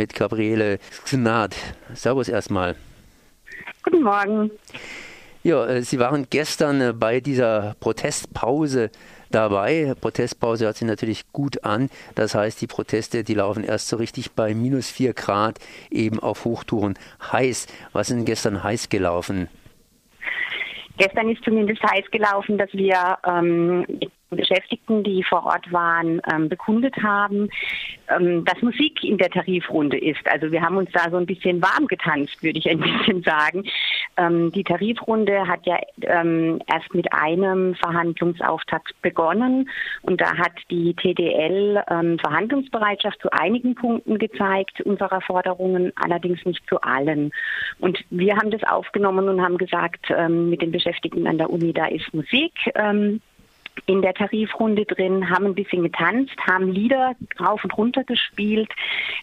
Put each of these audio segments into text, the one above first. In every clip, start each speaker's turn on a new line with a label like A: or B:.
A: mit Gabriele Gnad. Servus erstmal.
B: Guten Morgen.
A: Ja, äh, Sie waren gestern äh, bei dieser Protestpause dabei. Protestpause hört sich natürlich gut an. Das heißt, die Proteste, die laufen erst so richtig bei minus 4 Grad eben auf Hochtouren heiß. Was ist denn gestern heiß gelaufen?
B: Gestern ist zumindest heiß gelaufen, dass wir ähm, Beschäftigten, die vor Ort waren, ähm, bekundet haben, ähm, dass Musik in der Tarifrunde ist. Also wir haben uns da so ein bisschen warm getanzt, würde ich ein bisschen sagen. Ähm, die Tarifrunde hat ja ähm, erst mit einem Verhandlungsauftakt begonnen und da hat die TDL ähm, Verhandlungsbereitschaft zu einigen Punkten gezeigt, unserer Forderungen, allerdings nicht zu allen. Und wir haben das aufgenommen und haben gesagt, ähm, mit den Beschäftigten an der Uni, da ist Musik in der Tarifrunde drin, haben ein bisschen getanzt, haben Lieder rauf und runter gespielt,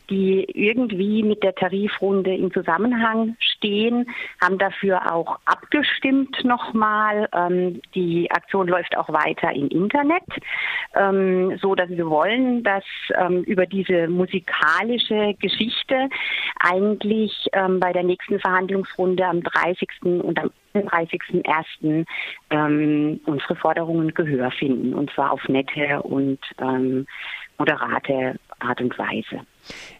B: die irgendwie mit der Tarifrunde im Zusammenhang stehen, haben dafür auch abgestimmt nochmal. Ähm, die Aktion läuft auch weiter im Internet, ähm, so dass wir wollen, dass ähm, über diese musikalische Geschichte eigentlich ähm, bei der nächsten Verhandlungsrunde am 30. und am 30.01. Ähm, unsere Forderungen Gehör finden, und zwar auf nette und ähm, moderate Art und Weise.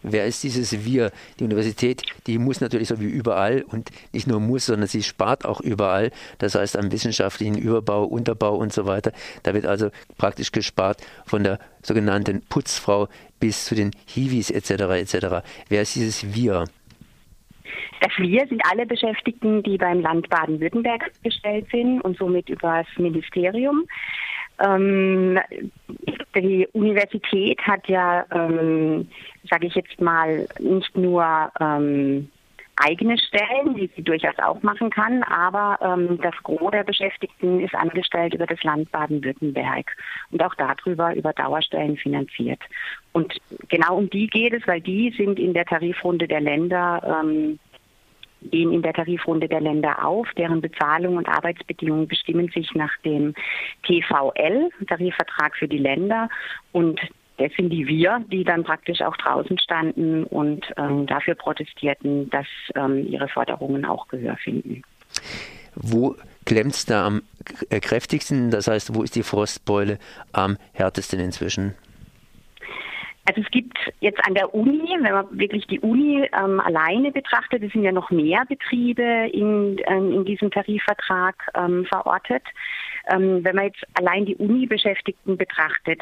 A: Wer ist dieses Wir? Die Universität, die muss natürlich so wie überall und nicht nur muss, sondern sie spart auch überall. Das heißt am wissenschaftlichen Überbau, Unterbau und so weiter. Da wird also praktisch gespart von der sogenannten Putzfrau bis zu den Hiwis etc. etc. Wer ist dieses Wir?
B: Das Wir sind alle Beschäftigten, die beim Land Baden-Württemberg gestellt sind und somit über das Ministerium. Ähm, die Universität hat ja, ähm, sage ich jetzt mal, nicht nur ähm, eigene Stellen, die sie durchaus auch machen kann, aber ähm, das Gros der Beschäftigten ist angestellt über das Land Baden-Württemberg und auch darüber über Dauerstellen finanziert. Und genau um die geht es, weil die sind in der Tarifrunde der Länder ähm, gehen in der Tarifrunde der Länder auf. Deren Bezahlung und Arbeitsbedingungen bestimmen sich nach dem TVL, Tarifvertrag für die Länder. Und das sind die wir, die dann praktisch auch draußen standen und ähm, dafür protestierten, dass ähm, ihre Forderungen auch Gehör finden.
A: Wo klemmt es da am kräftigsten? Das heißt, wo ist die Frostbeule am härtesten inzwischen?
B: Also es gibt jetzt an der Uni, wenn man wirklich die Uni ähm, alleine betrachtet, es sind ja noch mehr Betriebe in, ähm, in diesem Tarifvertrag ähm, verortet. Ähm, wenn man jetzt allein die Uni-Beschäftigten betrachtet,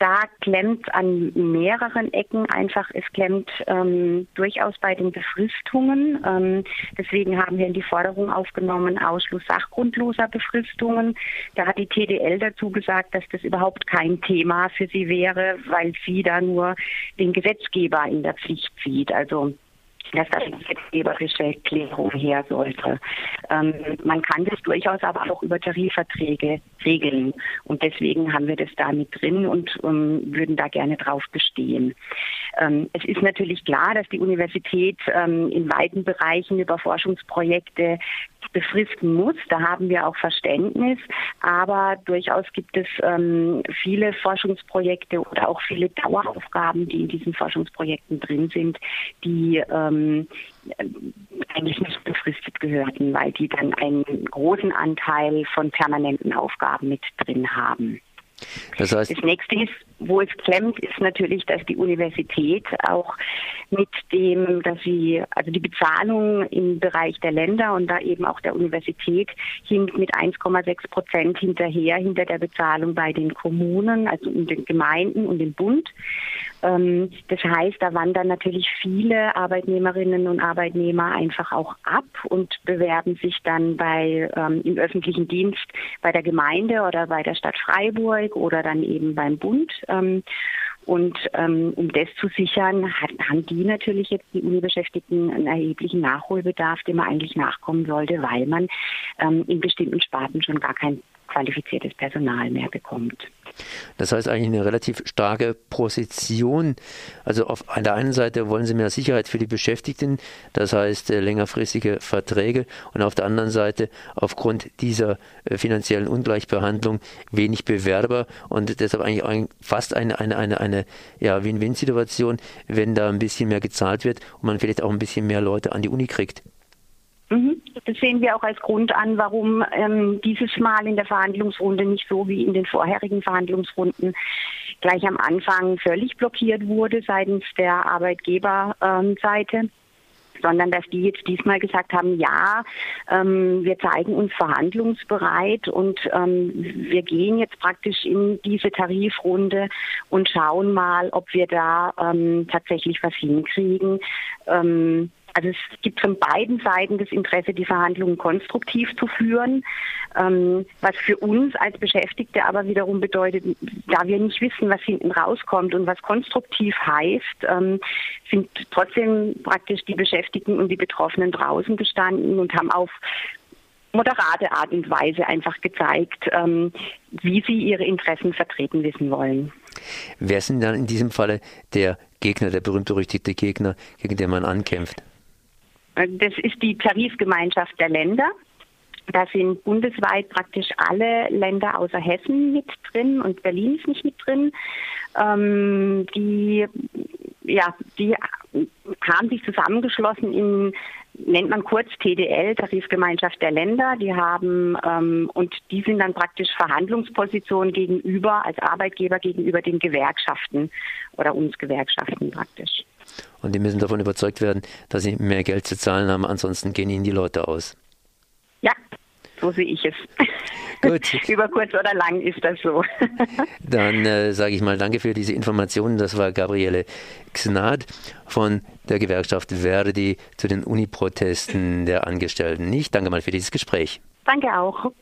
B: da klemmt an mehreren Ecken einfach, es klemmt ähm, durchaus bei den Befristungen. Ähm, deswegen haben wir in die Forderung aufgenommen, Ausschluss sachgrundloser Befristungen. Da hat die TDL dazu gesagt, dass das überhaupt kein Thema für sie wäre, weil sie da nur den Gesetzgeber in der Pflicht sieht. Also dass da eine gesetzgeberische Klärung her sollte. Ähm, man kann das durchaus aber auch über Tarifverträge regeln. Und deswegen haben wir das da mit drin und ähm, würden da gerne drauf bestehen. Ähm, es ist natürlich klar, dass die Universität ähm, in weiten Bereichen über Forschungsprojekte befristen muss. Da haben wir auch Verständnis. Aber durchaus gibt es ähm, viele Forschungsprojekte oder auch viele Daueraufgaben, die in diesen Forschungsprojekten drin sind, die ähm, eigentlich nicht befristet gehörten, weil die dann einen großen Anteil von permanenten Aufgaben mit drin haben. Das, heißt, das nächste ist, wo es klemmt, ist natürlich, dass die Universität auch mit dem, dass sie, also die Bezahlung im Bereich der Länder und da eben auch der Universität hinkt mit 1,6 Prozent hinterher, hinter der Bezahlung bei den Kommunen, also in den Gemeinden und dem Bund. Ähm, das heißt, da wandern natürlich viele Arbeitnehmerinnen und Arbeitnehmer einfach auch ab und bewerben sich dann bei ähm, im öffentlichen Dienst bei der Gemeinde oder bei der Stadt Freiburg oder dann eben beim Bund. Ähm, und ähm, um das zu sichern, hat, haben die natürlich jetzt die Uni-Beschäftigten einen erheblichen Nachholbedarf, dem man eigentlich nachkommen sollte, weil man ähm, in bestimmten Sparten schon gar kein qualifiziertes Personal mehr bekommt.
A: Das heißt eigentlich eine relativ starke Position. Also auf der einen Seite wollen Sie mehr Sicherheit für die Beschäftigten, das heißt äh, längerfristige Verträge und auf der anderen Seite aufgrund dieser äh, finanziellen Ungleichbehandlung wenig Bewerber und deshalb eigentlich fast eine, eine, eine, eine ja, Win-Win-Situation, wenn da ein bisschen mehr gezahlt wird und man vielleicht auch ein bisschen mehr Leute an die Uni kriegt.
B: Mhm. Das sehen wir auch als Grund an, warum ähm, dieses Mal in der Verhandlungsrunde nicht so wie in den vorherigen Verhandlungsrunden gleich am Anfang völlig blockiert wurde seitens der Arbeitgeberseite. Ähm, sondern dass die jetzt diesmal gesagt haben, ja, ähm, wir zeigen uns verhandlungsbereit und ähm, wir gehen jetzt praktisch in diese Tarifrunde und schauen mal, ob wir da ähm, tatsächlich was hinkriegen. Ähm, also es gibt von beiden Seiten das Interesse, die Verhandlungen konstruktiv zu führen, ähm, was für uns als Beschäftigte aber wiederum bedeutet, da wir nicht wissen, was hinten rauskommt und was konstruktiv heißt, ähm, sind trotzdem praktisch die Beschäftigten und die Betroffenen draußen gestanden und haben auf moderate Art und Weise einfach gezeigt, ähm, wie sie ihre Interessen vertreten wissen wollen.
A: Wer sind dann in diesem Falle der Gegner, der berühmt-berüchtigte Gegner, gegen den man ankämpft?
B: Das ist die Tarifgemeinschaft der Länder. Da sind bundesweit praktisch alle Länder außer Hessen mit drin und Berlin ist nicht mit drin. Ähm, die, ja, die haben sich zusammengeschlossen in nennt man kurz TDL, Tarifgemeinschaft der Länder. Die haben ähm, und die sind dann praktisch Verhandlungsposition gegenüber als Arbeitgeber gegenüber den Gewerkschaften oder uns Gewerkschaften praktisch.
A: Und die müssen davon überzeugt werden, dass sie mehr Geld zu zahlen haben, ansonsten gehen ihnen die Leute aus.
B: Ja, so sehe ich es. Gut. Über kurz oder lang ist das so.
A: Dann äh, sage ich mal danke für diese Informationen. Das war Gabriele Xnad von der Gewerkschaft Verdi zu den Uniprotesten der Angestellten. Ich danke mal für dieses Gespräch.
B: Danke auch.